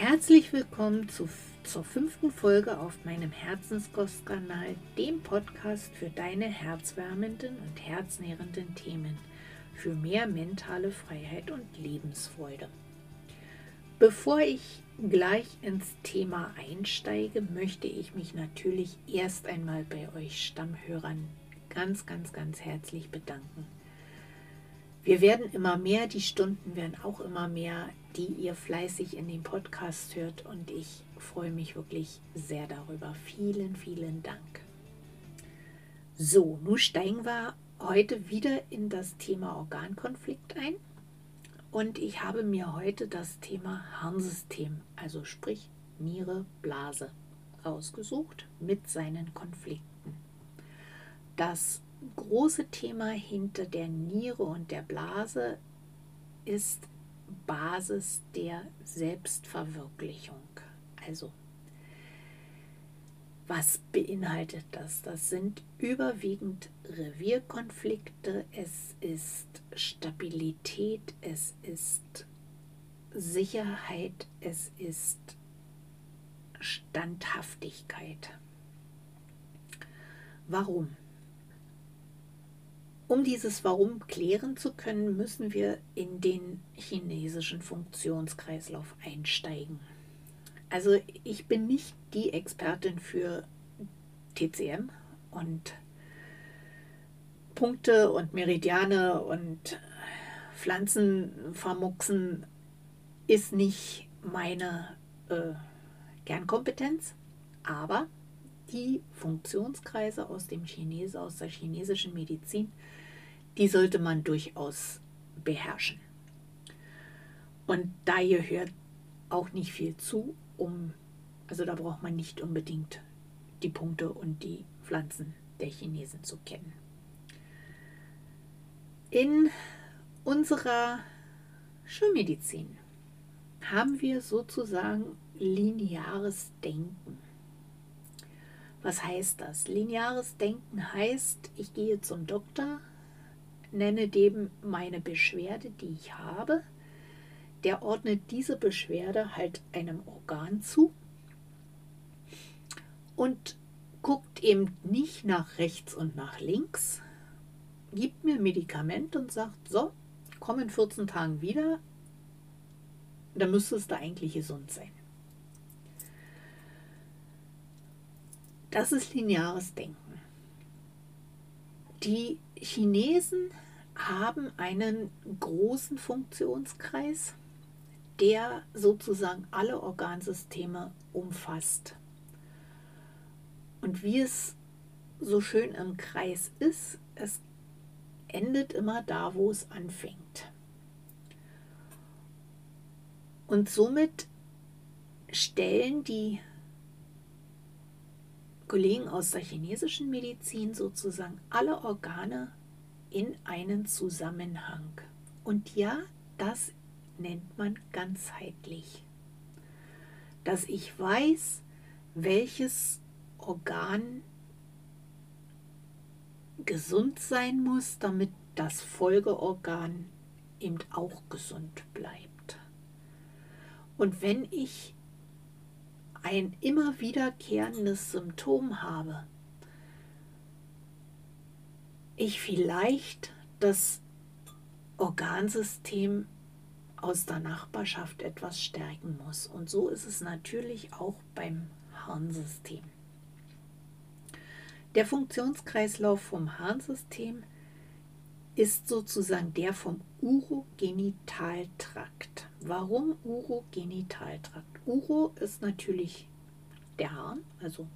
Herzlich willkommen zu, zur fünften Folge auf meinem Herzenskostkanal, dem Podcast für deine herzwärmenden und herznährenden Themen, für mehr mentale Freiheit und Lebensfreude. Bevor ich gleich ins Thema einsteige, möchte ich mich natürlich erst einmal bei euch Stammhörern ganz, ganz, ganz herzlich bedanken. Wir werden immer mehr, die Stunden werden auch immer mehr, die ihr fleißig in den Podcast hört und ich freue mich wirklich sehr darüber. Vielen, vielen Dank. So, nun steigen wir heute wieder in das Thema Organkonflikt ein und ich habe mir heute das Thema Harnsystem, also sprich Niere, Blase, rausgesucht mit seinen Konflikten. Das große Thema hinter der Niere und der Blase ist Basis der Selbstverwirklichung. Also, was beinhaltet das? Das sind überwiegend Revierkonflikte, es ist Stabilität, es ist Sicherheit, es ist Standhaftigkeit. Warum? Um dieses Warum klären zu können, müssen wir in den chinesischen Funktionskreislauf einsteigen. Also ich bin nicht die Expertin für TCM und Punkte und Meridiane und Pflanzen vermuxen ist nicht meine äh, Kernkompetenz, aber die Funktionskreise aus dem Chinesen, aus der chinesischen Medizin die sollte man durchaus beherrschen. Und da gehört auch nicht viel zu, um, also da braucht man nicht unbedingt die Punkte und die Pflanzen der Chinesen zu kennen. In unserer Schulmedizin haben wir sozusagen lineares Denken. Was heißt das? Lineares Denken heißt, ich gehe zum Doktor, nenne dem meine Beschwerde, die ich habe. Der ordnet diese Beschwerde halt einem Organ zu und guckt eben nicht nach rechts und nach links, gibt mir Medikament und sagt, so, komm in 14 Tagen wieder, da müsstest du eigentlich gesund sein. Das ist lineares Denken. Die Chinesen haben einen großen Funktionskreis, der sozusagen alle Organsysteme umfasst. Und wie es so schön im Kreis ist, es endet immer da, wo es anfängt. Und somit stellen die Kollegen aus der chinesischen Medizin sozusagen alle Organe in einen Zusammenhang. Und ja, das nennt man ganzheitlich. Dass ich weiß, welches Organ gesund sein muss, damit das Folgeorgan eben auch gesund bleibt. Und wenn ich ein immer wiederkehrendes Symptom habe, ich vielleicht das Organsystem aus der Nachbarschaft etwas stärken muss. Und so ist es natürlich auch beim Harnsystem. Der Funktionskreislauf vom Harnsystem ist sozusagen der vom Urogenitaltrakt. Warum Urogenitaltrakt? Uro ist natürlich der Harn, also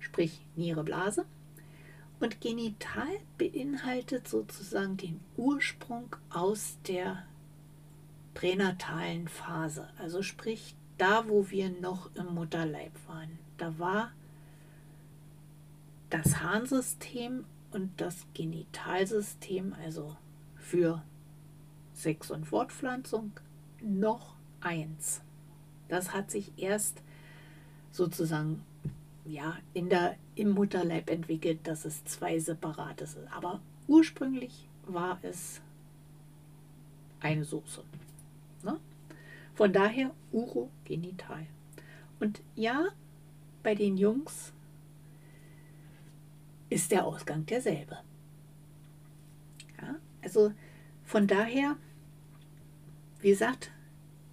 sprich Niere, Blase. Und genital beinhaltet sozusagen den Ursprung aus der pränatalen Phase, also sprich da, wo wir noch im Mutterleib waren. Da war das Harnsystem und das Genitalsystem, also für Sex und Fortpflanzung, noch eins. Das hat sich erst sozusagen ja, in der, im Mutterleib entwickelt, dass es zwei separate sind. Aber ursprünglich war es eine Soße. Ne? Von daher urogenital. Und ja, bei den Jungs ist der Ausgang derselbe. Ja, also von daher, wie gesagt,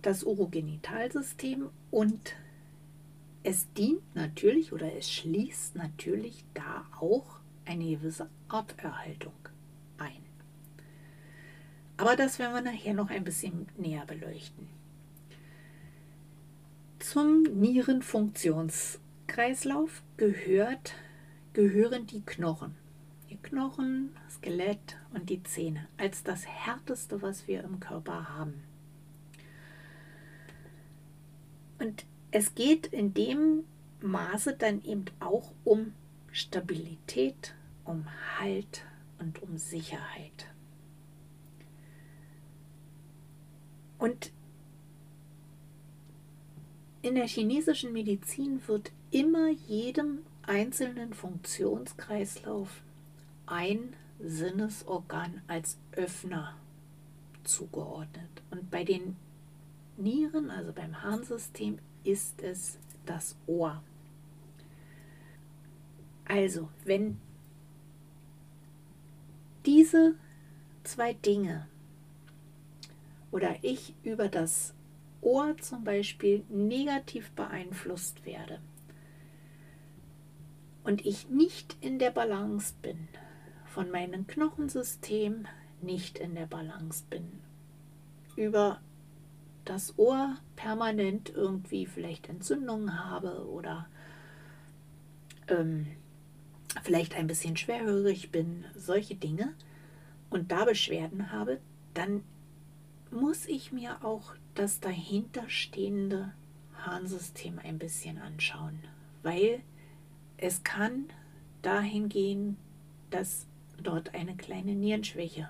das Urogenitalsystem und es dient natürlich oder es schließt natürlich da auch eine gewisse Arterhaltung ein. Aber das werden wir nachher noch ein bisschen näher beleuchten. Zum Nierenfunktionskreislauf gehört, gehören die Knochen. Die Knochen, Skelett und die Zähne als das Härteste, was wir im Körper haben. Und es geht in dem Maße dann eben auch um Stabilität, um Halt und um Sicherheit. Und in der chinesischen Medizin wird immer jedem einzelnen Funktionskreislauf ein Sinnesorgan als Öffner zugeordnet. Und bei den Nieren, also beim Harnsystem, ist es das Ohr. Also, wenn diese zwei Dinge oder ich über das Ohr zum Beispiel negativ beeinflusst werde und ich nicht in der Balance bin, von meinem Knochensystem nicht in der Balance bin, über das Ohr permanent irgendwie vielleicht Entzündungen habe oder ähm, vielleicht ein bisschen schwerhörig bin, solche Dinge und da Beschwerden habe, dann muss ich mir auch das dahinterstehende Harnsystem ein bisschen anschauen, weil es kann dahin gehen, dass dort eine kleine Nierenschwäche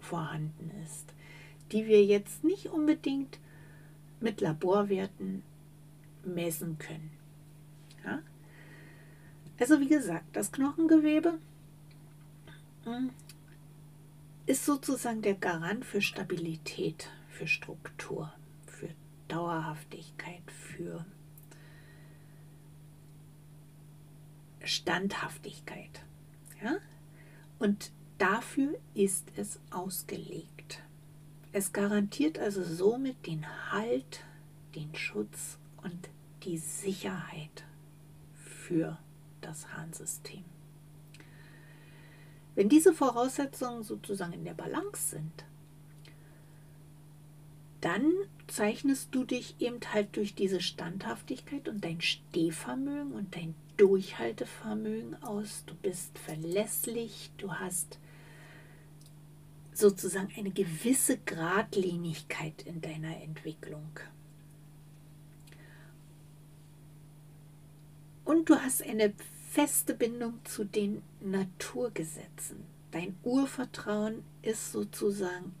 vorhanden ist, die wir jetzt nicht unbedingt mit Laborwerten messen können. Ja? Also wie gesagt, das Knochengewebe hm, ist sozusagen der Garant für Stabilität, für Struktur, für Dauerhaftigkeit, für Standhaftigkeit. Ja? Und dafür ist es ausgelegt. Es garantiert also somit den Halt, den Schutz und die Sicherheit für das Harnsystem. Wenn diese Voraussetzungen sozusagen in der Balance sind, dann zeichnest du dich eben halt durch diese Standhaftigkeit und dein Stehvermögen und dein Durchhaltevermögen aus. Du bist verlässlich, du hast sozusagen eine gewisse Gradlinigkeit in deiner Entwicklung. Und du hast eine feste Bindung zu den Naturgesetzen. Dein Urvertrauen ist sozusagen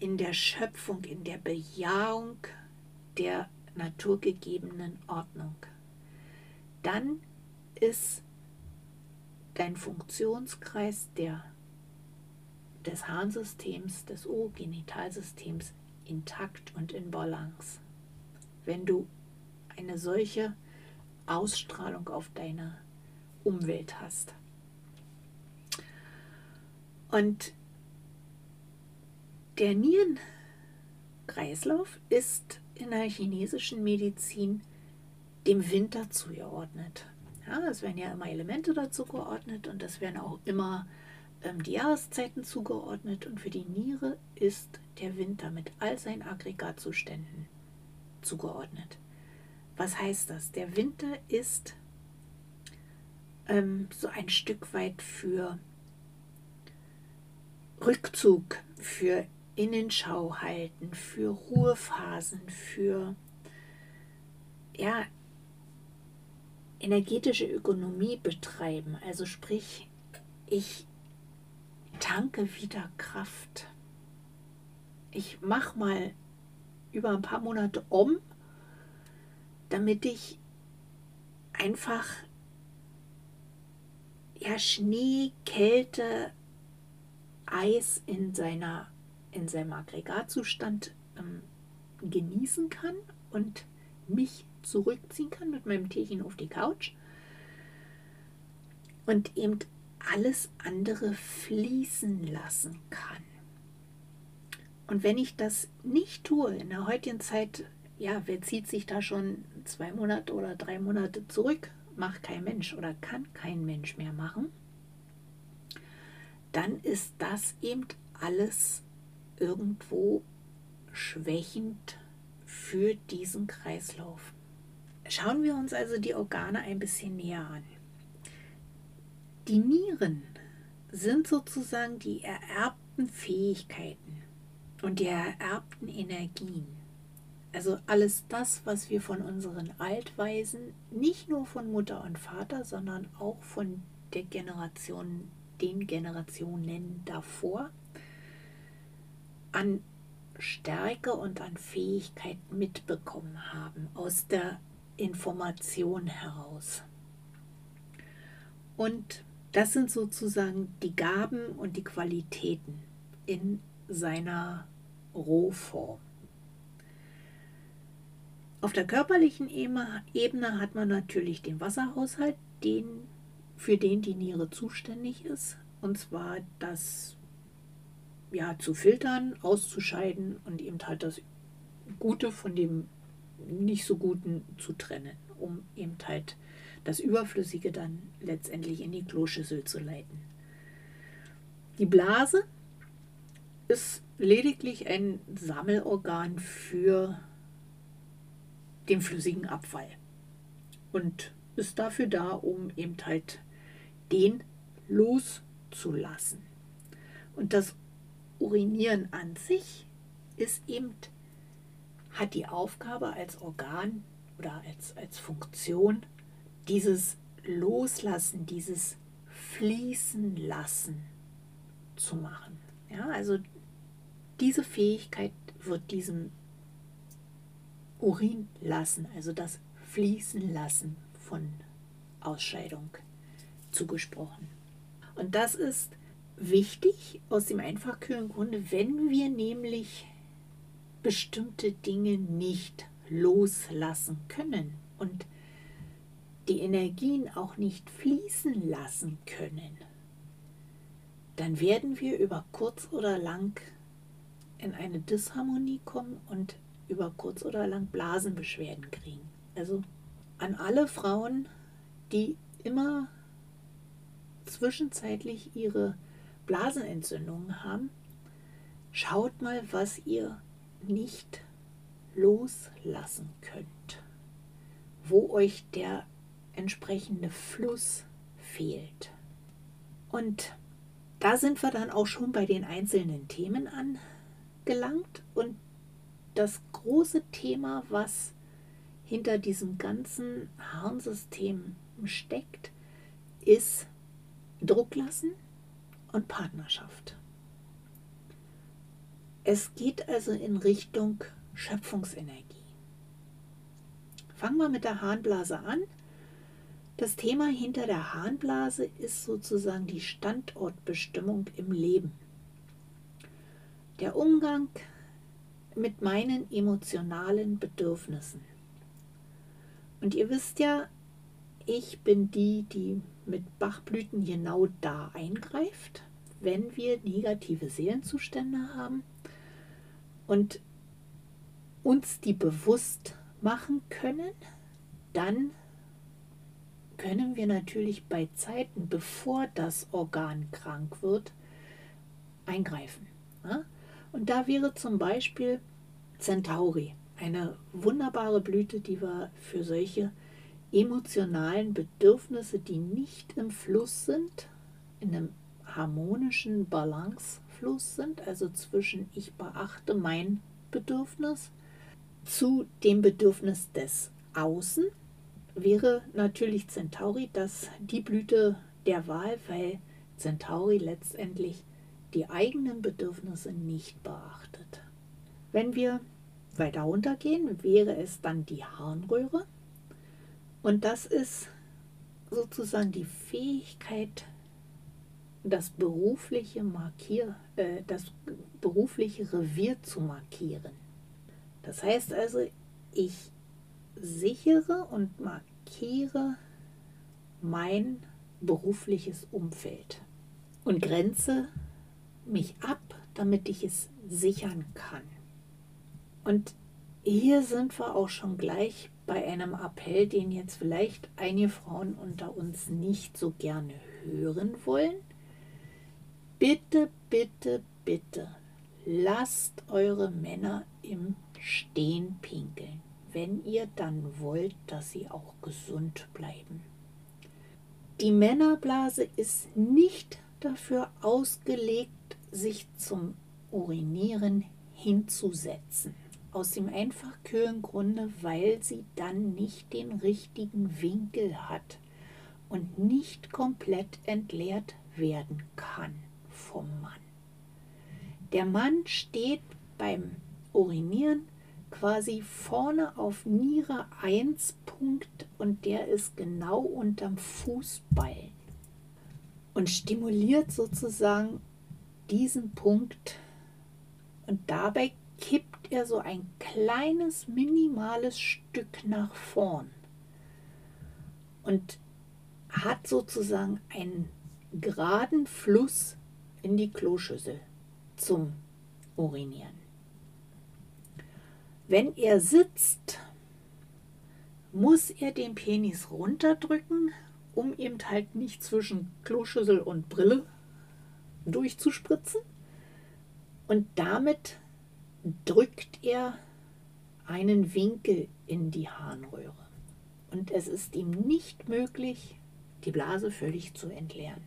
in der Schöpfung, in der Bejahung der naturgegebenen Ordnung. Dann ist dein Funktionskreis der, des Harnsystems, des O-Genitalsystems intakt und in Balance. Wenn du eine solche Ausstrahlung auf deine Umwelt hast. Und der Nierenkreislauf ist in der chinesischen Medizin dem Winter zugeordnet. Ja, es werden ja immer Elemente dazu geordnet und es werden auch immer ähm, die Jahreszeiten zugeordnet. Und für die Niere ist der Winter mit all seinen Aggregatzuständen zugeordnet. Was heißt das? Der Winter ist ähm, so ein Stück weit für Rückzug, für Innenschau halten, für Ruhephasen, für ja, energetische Ökonomie betreiben. Also sprich, ich tanke wieder Kraft. Ich mache mal über ein paar Monate um damit ich einfach ja, Schnee, Kälte, Eis in, seiner, in seinem Aggregatzustand ähm, genießen kann und mich zurückziehen kann mit meinem Teechen auf die Couch und eben alles andere fließen lassen kann. Und wenn ich das nicht tue, in der heutigen Zeit, ja, wer zieht sich da schon zwei Monate oder drei Monate zurück? Macht kein Mensch oder kann kein Mensch mehr machen. Dann ist das eben alles irgendwo schwächend für diesen Kreislauf. Schauen wir uns also die Organe ein bisschen näher an. Die Nieren sind sozusagen die ererbten Fähigkeiten und die ererbten Energien. Also alles das, was wir von unseren Altweisen, nicht nur von Mutter und Vater, sondern auch von der Generation, den Generationen davor, an Stärke und an Fähigkeit mitbekommen haben aus der Information heraus. Und das sind sozusagen die Gaben und die Qualitäten in seiner Rohform. Auf der körperlichen Ebene hat man natürlich den Wasserhaushalt, den, für den die Niere zuständig ist, und zwar das ja, zu filtern, auszuscheiden und eben halt das Gute von dem nicht so Guten zu trennen, um eben halt das Überflüssige dann letztendlich in die Kloschüssel zu leiten. Die Blase ist lediglich ein Sammelorgan für den flüssigen Abfall und ist dafür da, um eben halt den loszulassen. Und das Urinieren an sich ist eben, hat die Aufgabe als Organ oder als, als Funktion, dieses Loslassen, dieses Fließen lassen zu machen. Ja, also diese Fähigkeit wird diesem Urin lassen, also das Fließen lassen von Ausscheidung zugesprochen. Und das ist wichtig aus dem einfach Grunde, wenn wir nämlich bestimmte Dinge nicht loslassen können und die Energien auch nicht fließen lassen können, dann werden wir über kurz oder lang in eine Disharmonie kommen und über kurz oder lang Blasenbeschwerden kriegen. Also an alle Frauen, die immer zwischenzeitlich ihre Blasenentzündungen haben, schaut mal, was ihr nicht loslassen könnt, wo euch der entsprechende Fluss fehlt. Und da sind wir dann auch schon bei den einzelnen Themen angelangt. Und das große Thema, was hinter diesem ganzen Harnsystem steckt, ist Druck lassen und Partnerschaft. Es geht also in Richtung Schöpfungsenergie. Fangen wir mit der Harnblase an. Das Thema hinter der Harnblase ist sozusagen die Standortbestimmung im Leben. Der Umgang mit meinen emotionalen Bedürfnissen. Und ihr wisst ja, ich bin die, die mit Bachblüten genau da eingreift, wenn wir negative Seelenzustände haben und uns die bewusst machen können, dann können wir natürlich bei Zeiten, bevor das Organ krank wird, eingreifen. Und da wäre zum Beispiel Centauri eine wunderbare Blüte, die wir für solche emotionalen Bedürfnisse, die nicht im Fluss sind, in einem harmonischen Balancefluss sind, also zwischen ich beachte mein Bedürfnis zu dem Bedürfnis des Außen, wäre natürlich Centauri das die Blüte der Wahl, weil Centauri letztendlich die eigenen Bedürfnisse nicht beachtet. Wenn wir weiter runtergehen, wäre es dann die Harnröhre. Und das ist sozusagen die Fähigkeit, das berufliche Markier, äh, das berufliche Revier zu markieren. Das heißt also, ich sichere und markiere mein berufliches Umfeld und grenze mich ab, damit ich es sichern kann. Und hier sind wir auch schon gleich bei einem Appell, den jetzt vielleicht einige Frauen unter uns nicht so gerne hören wollen. Bitte, bitte, bitte, lasst eure Männer im Stehen pinkeln, wenn ihr dann wollt, dass sie auch gesund bleiben. Die Männerblase ist nicht dafür ausgelegt, sich zum Urinieren hinzusetzen. Aus dem einfach kühlen Grunde, weil sie dann nicht den richtigen Winkel hat und nicht komplett entleert werden kann vom Mann. Der Mann steht beim Urinieren quasi vorne auf Niere 1 Punkt und der ist genau unterm Fußballen und stimuliert sozusagen diesen Punkt und dabei kippt er so ein kleines, minimales Stück nach vorn und hat sozusagen einen geraden Fluss in die Kloschüssel zum Urinieren. Wenn er sitzt, muss er den Penis runterdrücken, um eben halt nicht zwischen Kloschüssel und Brille durchzuspritzen. Und damit drückt er einen Winkel in die Harnröhre. Und es ist ihm nicht möglich, die Blase völlig zu entleeren.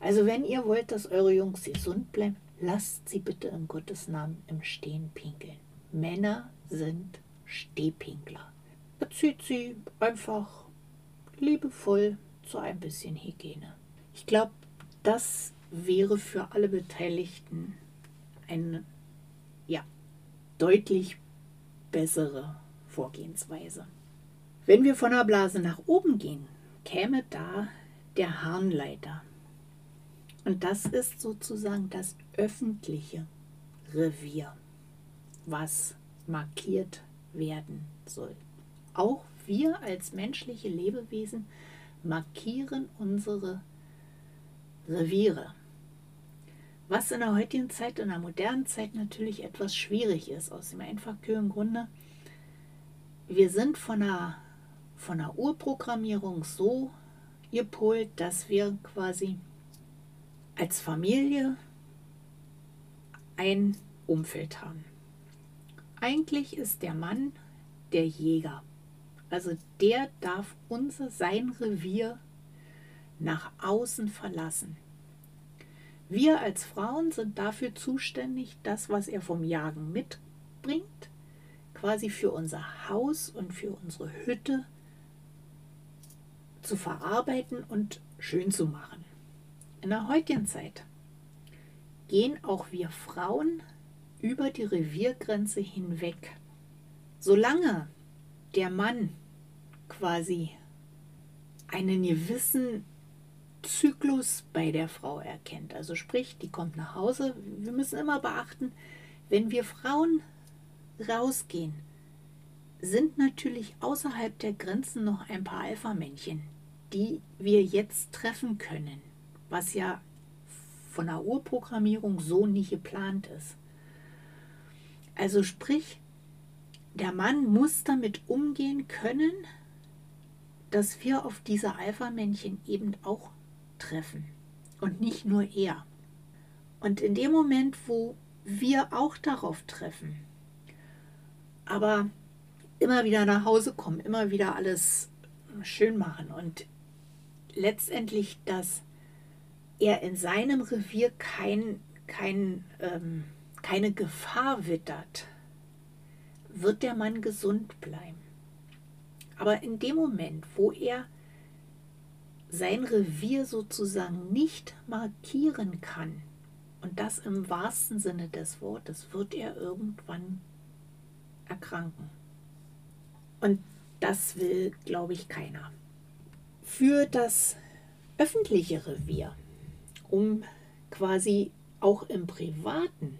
Also wenn ihr wollt, dass eure Jungs gesund bleiben, lasst sie bitte in Gottes Namen im Stehen pinkeln. Männer sind Stehpinkler. Erzieht sie einfach liebevoll zu ein bisschen Hygiene. Ich glaube, das wäre für alle Beteiligten eine ja, deutlich bessere Vorgehensweise. Wenn wir von der Blase nach oben gehen, käme da der Harnleiter. Und das ist sozusagen das öffentliche Revier was markiert werden soll. Auch wir als menschliche Lebewesen markieren unsere Reviere. Was in der heutigen Zeit, in der modernen Zeit natürlich etwas schwierig ist, aus dem einfach kühlen Grunde. Wir sind von der, von der Urprogrammierung so gepolt, dass wir quasi als Familie ein Umfeld haben. Eigentlich ist der Mann der Jäger. Also der darf unser sein Revier nach außen verlassen. Wir als Frauen sind dafür zuständig, das, was er vom Jagen mitbringt, quasi für unser Haus und für unsere Hütte zu verarbeiten und schön zu machen. In der heutigen Zeit gehen auch wir Frauen über die Reviergrenze hinweg. Solange der Mann quasi einen gewissen Zyklus bei der Frau erkennt, also sprich, die kommt nach Hause, wir müssen immer beachten, wenn wir Frauen rausgehen, sind natürlich außerhalb der Grenzen noch ein paar Alpha-Männchen, die wir jetzt treffen können, was ja von der Urprogrammierung so nicht geplant ist. Also sprich, der Mann muss damit umgehen können, dass wir auf diese Alpha-Männchen eben auch treffen und nicht nur er. Und in dem Moment, wo wir auch darauf treffen, aber immer wieder nach Hause kommen, immer wieder alles schön machen und letztendlich, dass er in seinem Revier kein, kein ähm, keine Gefahr wittert, wird der Mann gesund bleiben. Aber in dem Moment, wo er sein Revier sozusagen nicht markieren kann, und das im wahrsten Sinne des Wortes, wird er irgendwann erkranken. Und das will, glaube ich, keiner. Für das öffentliche Revier, um quasi auch im Privaten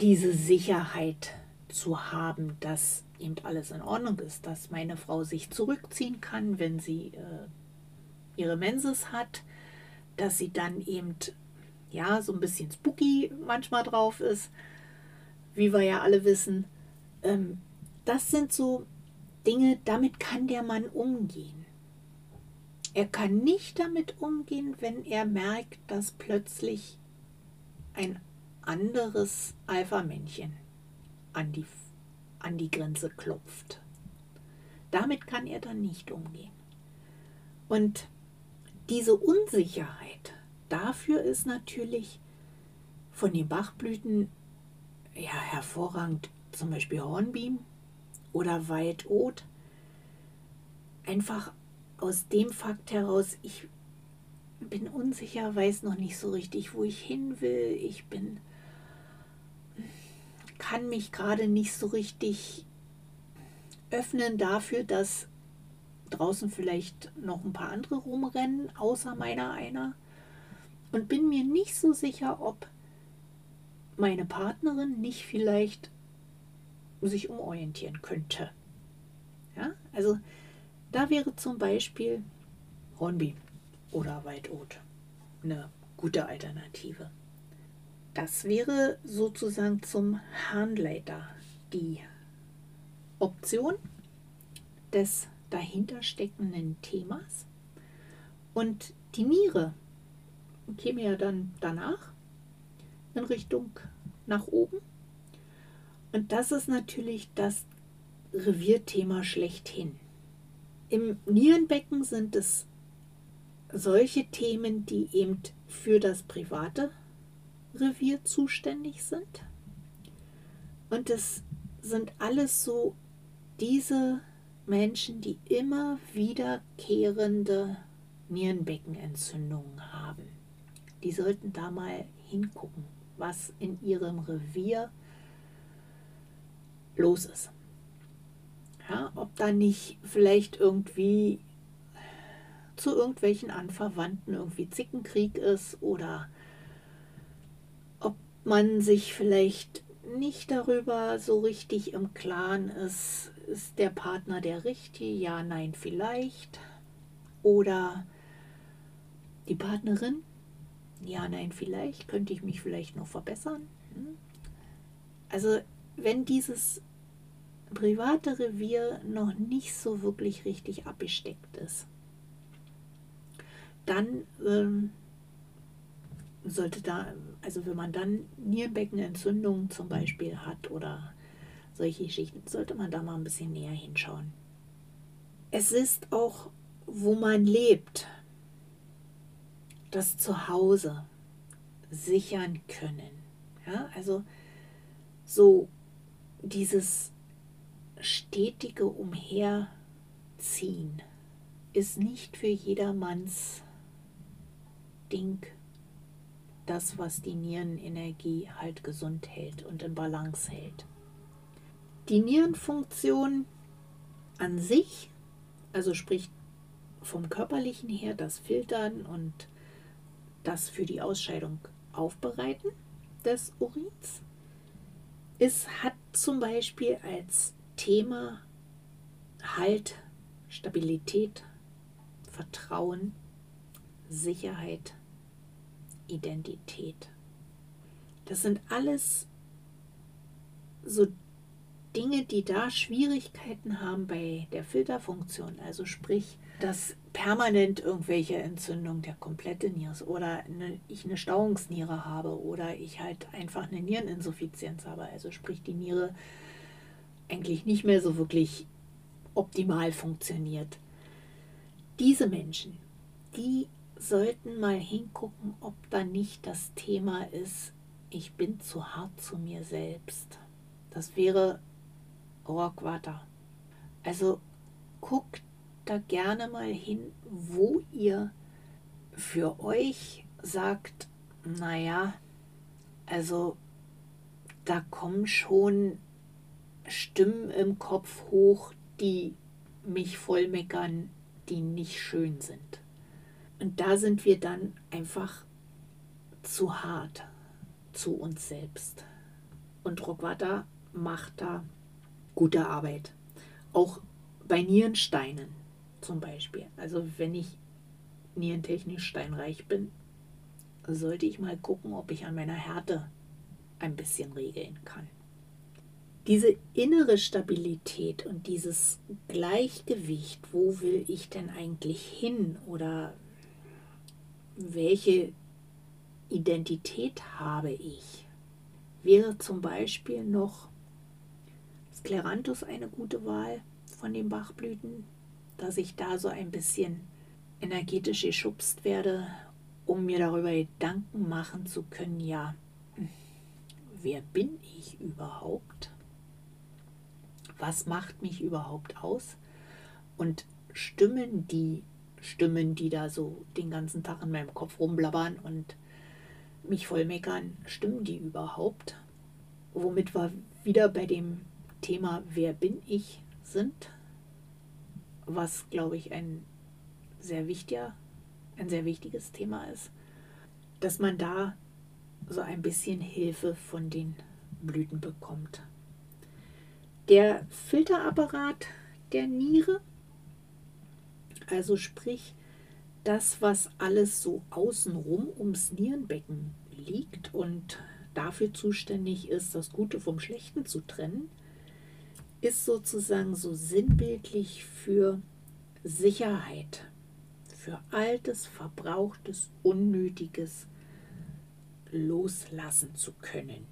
diese Sicherheit zu haben, dass eben alles in Ordnung ist, dass meine Frau sich zurückziehen kann, wenn sie äh, ihre Menses hat, dass sie dann eben ja so ein bisschen spooky manchmal drauf ist, wie wir ja alle wissen. Ähm, das sind so Dinge, damit kann der Mann umgehen. Er kann nicht damit umgehen, wenn er merkt, dass plötzlich ein anderes Alpha-Männchen an die, an die Grenze klopft. Damit kann er dann nicht umgehen. Und diese Unsicherheit, dafür ist natürlich von den Bachblüten ja hervorragend zum Beispiel Hornbeam oder Waldot. Einfach aus dem Fakt heraus, ich bin unsicher, weiß noch nicht so richtig, wo ich hin will. Ich bin kann mich gerade nicht so richtig öffnen dafür, dass draußen vielleicht noch ein paar andere rumrennen, außer meiner einer. Und bin mir nicht so sicher, ob meine Partnerin nicht vielleicht sich umorientieren könnte. Ja, also da wäre zum Beispiel Hornby oder Waldot eine gute Alternative. Das wäre sozusagen zum Harnleiter die Option des dahintersteckenden Themas. Und die Niere käme ja dann danach in Richtung nach oben. Und das ist natürlich das Revierthema schlechthin. Im Nierenbecken sind es solche Themen, die eben für das private Revier zuständig sind. Und es sind alles so diese Menschen, die immer wiederkehrende Nierenbeckenentzündungen haben. Die sollten da mal hingucken, was in ihrem Revier los ist. Ja, ob da nicht vielleicht irgendwie zu irgendwelchen Anverwandten irgendwie Zickenkrieg ist oder man sich vielleicht nicht darüber so richtig im Klaren ist, ist der Partner der richtige, ja, nein, vielleicht. Oder die Partnerin, ja, nein, vielleicht, könnte ich mich vielleicht noch verbessern. Hm? Also wenn dieses private Revier noch nicht so wirklich richtig abgesteckt ist, dann ähm, sollte da, also wenn man dann Nierenbeckenentzündungen zum Beispiel hat oder solche Geschichten, sollte man da mal ein bisschen näher hinschauen. Es ist auch, wo man lebt, das Zuhause sichern können. Ja, also so dieses stetige Umherziehen ist nicht für jedermanns Ding das, was die Nierenenergie halt gesund hält und in Balance hält. Die Nierenfunktion an sich, also sprich vom körperlichen her, das Filtern und das für die Ausscheidung aufbereiten des Urins, es hat zum Beispiel als Thema Halt, Stabilität, Vertrauen, Sicherheit, Identität. Das sind alles so Dinge, die da Schwierigkeiten haben bei der Filterfunktion. Also sprich, dass permanent irgendwelche Entzündungen der komplette Niere oder eine, ich eine Stauungsniere habe oder ich halt einfach eine Niereninsuffizienz habe. Also sprich, die Niere eigentlich nicht mehr so wirklich optimal funktioniert. Diese Menschen, die sollten mal hingucken, ob da nicht das Thema ist, ich bin zu hart zu mir selbst. Das wäre Rockwater. Also guckt da gerne mal hin, wo ihr für euch sagt, naja, also da kommen schon Stimmen im Kopf hoch, die mich vollmeckern, die nicht schön sind. Und da sind wir dann einfach zu hart zu uns selbst. Und Rockwater macht da gute Arbeit. Auch bei Nierensteinen zum Beispiel. Also wenn ich nierentechnisch steinreich bin, sollte ich mal gucken, ob ich an meiner Härte ein bisschen regeln kann. Diese innere Stabilität und dieses Gleichgewicht, wo will ich denn eigentlich hin oder welche Identität habe ich, wäre zum Beispiel noch Skleranthus eine gute Wahl von den Bachblüten, dass ich da so ein bisschen energetisch geschubst werde, um mir darüber Gedanken machen zu können, ja, wer bin ich überhaupt? Was macht mich überhaupt aus? Und stimmen die Stimmen, die da so den ganzen Tag in meinem Kopf rumblabbern und mich vollmeckern, stimmen die überhaupt? Womit wir wieder bei dem Thema Wer bin ich sind, was glaube ich ein sehr wichtiger, ein sehr wichtiges Thema ist, dass man da so ein bisschen Hilfe von den Blüten bekommt. Der Filterapparat der Niere, also sprich das, was alles so außenrum ums Nierenbecken liegt und dafür zuständig ist, das Gute vom Schlechten zu trennen, ist sozusagen so sinnbildlich für Sicherheit, für altes, verbrauchtes, unnötiges loslassen zu können.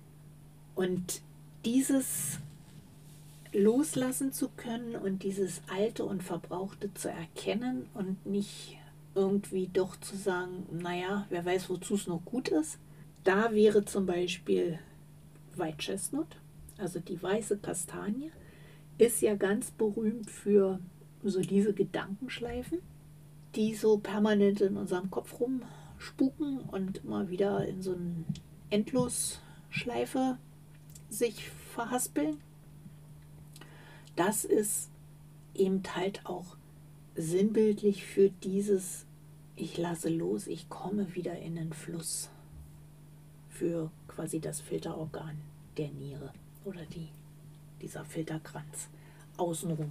Und dieses loslassen zu können und dieses alte und verbrauchte zu erkennen und nicht irgendwie doch zu sagen, naja, wer weiß, wozu es noch gut ist. Da wäre zum Beispiel White Chestnut, also die weiße Kastanie, ist ja ganz berühmt für so diese Gedankenschleifen, die so permanent in unserem Kopf rumspuken und immer wieder in so eine Endlosschleife sich verhaspeln. Das ist eben halt auch sinnbildlich für dieses Ich lasse los, ich komme wieder in den Fluss. Für quasi das Filterorgan der Niere oder die, dieser Filterkranz außenrum.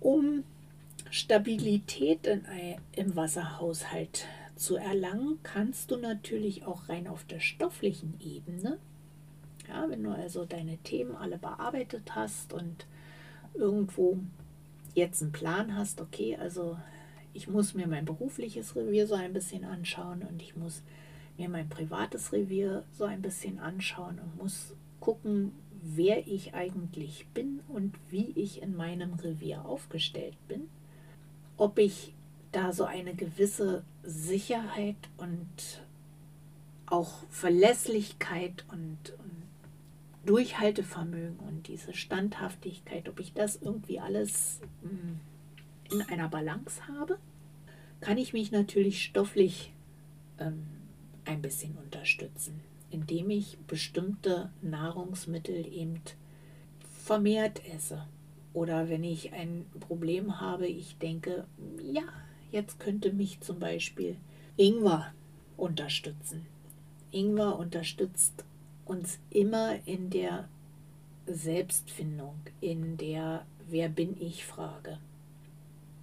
Um Stabilität in, im Wasserhaushalt zu erlangen, kannst du natürlich auch rein auf der stofflichen Ebene, ja, wenn du also deine Themen alle bearbeitet hast und irgendwo jetzt einen Plan hast, okay, also ich muss mir mein berufliches Revier so ein bisschen anschauen und ich muss mir mein privates Revier so ein bisschen anschauen und muss gucken, wer ich eigentlich bin und wie ich in meinem Revier aufgestellt bin, ob ich da so eine gewisse Sicherheit und auch Verlässlichkeit und, und Durchhaltevermögen und diese Standhaftigkeit, ob ich das irgendwie alles hm, in einer Balance habe, kann ich mich natürlich stofflich ähm, ein bisschen unterstützen indem ich bestimmte Nahrungsmittel eben vermehrt esse. Oder wenn ich ein Problem habe, ich denke, ja, jetzt könnte mich zum Beispiel Ingwer unterstützen. Ingwer unterstützt uns immer in der Selbstfindung, in der Wer bin ich Frage.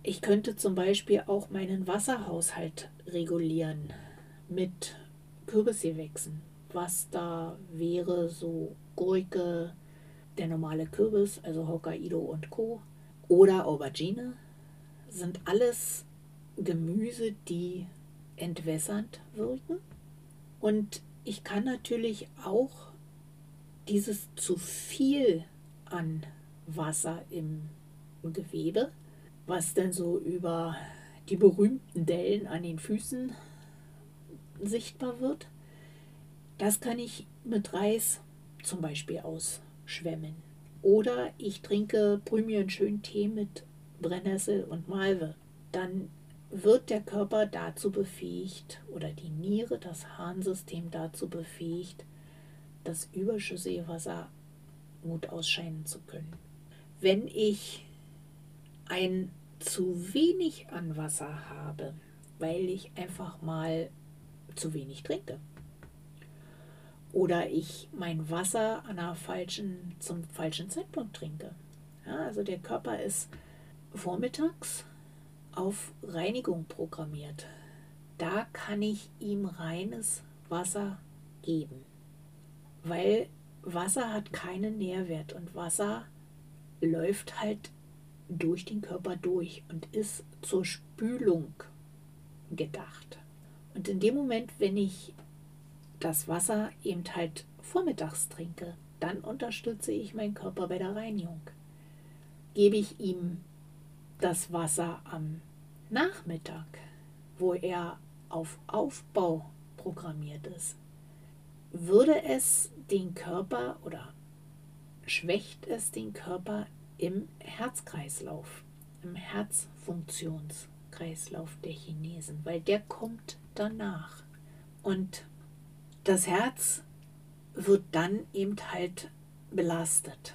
Ich könnte zum Beispiel auch meinen Wasserhaushalt regulieren mit Kürbisgewächsen was da wäre, so Gurke, der normale Kürbis, also Hokkaido und Co. oder Aubergine, sind alles Gemüse, die entwässernd wirken. Und ich kann natürlich auch dieses zu viel an Wasser im Gewebe, was dann so über die berühmten Dellen an den Füßen sichtbar wird, das kann ich mit Reis zum Beispiel ausschwemmen. Oder ich trinke, einen schönen Tee mit Brennnessel und Malve. Dann wird der Körper dazu befähigt oder die Niere, das Harnsystem dazu befähigt, das überschüssige Wasser gut ausscheiden zu können. Wenn ich ein zu wenig an Wasser habe, weil ich einfach mal zu wenig trinke, oder ich mein Wasser an einer falschen, zum falschen Zeitpunkt trinke. Ja, also der Körper ist vormittags auf Reinigung programmiert. Da kann ich ihm reines Wasser geben, weil Wasser hat keinen Nährwert und Wasser läuft halt durch den Körper durch und ist zur Spülung gedacht. Und in dem Moment, wenn ich das Wasser eben halt vormittags trinke, dann unterstütze ich meinen Körper bei der Reinigung. Gebe ich ihm das Wasser am Nachmittag, wo er auf Aufbau programmiert ist, würde es den Körper oder schwächt es den Körper im Herzkreislauf, im Herzfunktionskreislauf der Chinesen, weil der kommt danach. Und das Herz wird dann eben halt belastet.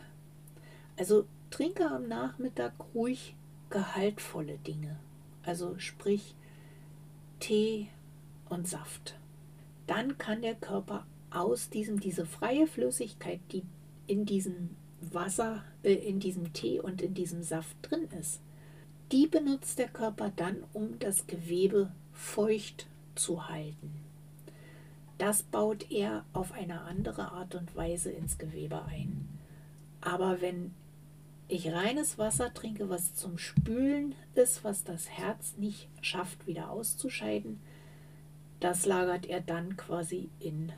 Also trinke am Nachmittag ruhig gehaltvolle Dinge, also sprich Tee und Saft. Dann kann der Körper aus diesem, diese freie Flüssigkeit, die in diesem Wasser, äh, in diesem Tee und in diesem Saft drin ist, die benutzt der Körper dann, um das Gewebe feucht zu halten. Das baut er auf eine andere Art und Weise ins Gewebe ein. Aber wenn ich reines Wasser trinke, was zum Spülen ist, was das Herz nicht schafft, wieder auszuscheiden, das lagert er dann quasi in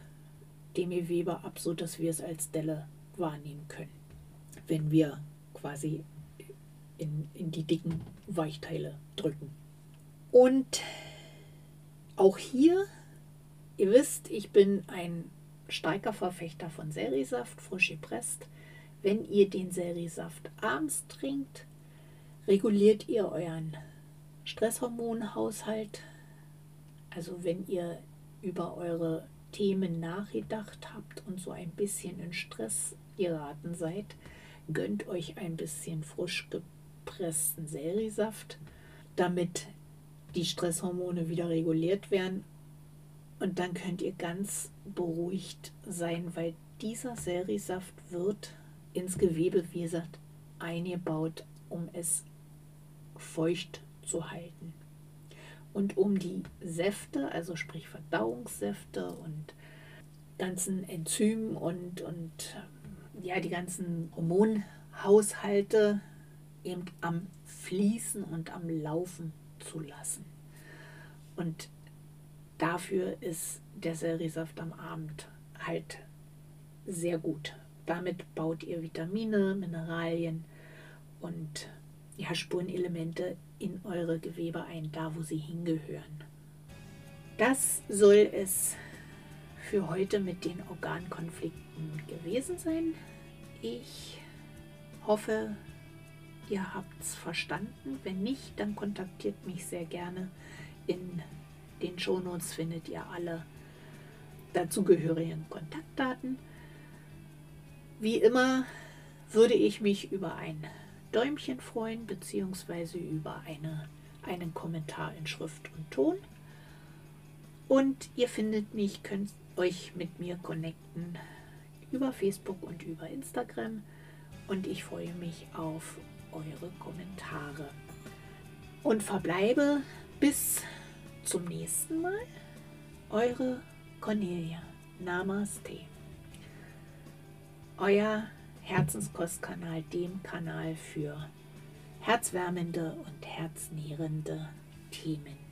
dem Gewebe ab, sodass wir es als Delle wahrnehmen können, wenn wir quasi in, in die dicken Weichteile drücken. Und auch hier, ihr wisst, ich bin ein starker Verfechter von Serisaft, frisch gepresst. Wenn ihr den Serisaft abends trinkt, reguliert ihr euren Stresshormonhaushalt. Also wenn ihr über eure Themen nachgedacht habt und so ein bisschen in Stress geraten seid, gönnt euch ein bisschen frisch gepressten Serisaft, damit die Stresshormone wieder reguliert werden. Und dann könnt ihr ganz beruhigt sein, weil dieser Serisaft wird ins Gewebe, wie gesagt, eingebaut, um es feucht zu halten. Und um die Säfte, also sprich Verdauungssäfte und ganzen Enzymen und, und ja, die ganzen Hormonhaushalte eben am Fließen und am Laufen zu lassen. Und dafür ist der Selleriesaft am Abend halt sehr gut. Damit baut ihr Vitamine, Mineralien und ja, Spurenelemente in eure Gewebe ein, da wo sie hingehören. Das soll es für heute mit den Organkonflikten gewesen sein. Ich hoffe, ihr habt es verstanden. Wenn nicht, dann kontaktiert mich sehr gerne. In den Shownotes findet ihr alle dazugehörigen Kontaktdaten. Wie immer würde ich mich über ein Däumchen freuen, beziehungsweise über eine, einen Kommentar in Schrift und Ton. Und ihr findet mich, könnt euch mit mir connecten über Facebook und über Instagram. Und ich freue mich auf eure Kommentare. Und verbleibe bis zum nächsten Mal. Eure Cornelia. Namaste. Euer Herzenskostkanal, dem Kanal für herzwärmende und herznährende Themen.